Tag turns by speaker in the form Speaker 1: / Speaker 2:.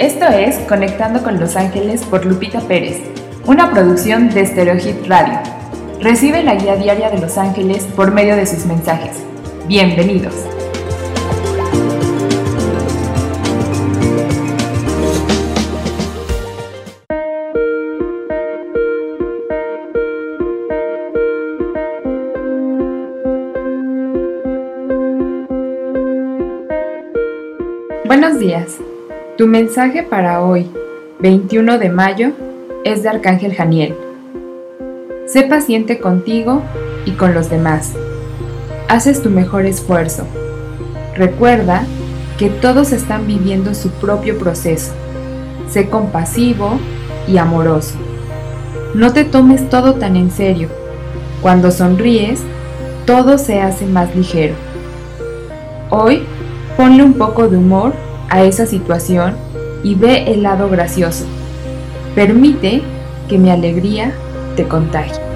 Speaker 1: Esto es Conectando con Los Ángeles por Lupita Pérez, una producción de Stereohit Radio. Recibe la guía diaria de Los Ángeles por medio de sus mensajes. Bienvenidos. Buenos días. Tu mensaje para hoy, 21 de mayo, es de Arcángel Janiel. Sé paciente contigo y con los demás. Haces tu mejor esfuerzo. Recuerda que todos están viviendo su propio proceso. Sé compasivo y amoroso. No te tomes todo tan en serio. Cuando sonríes, todo se hace más ligero. Hoy, ponle un poco de humor a esa situación y ve el lado gracioso. Permite que mi alegría te contagie.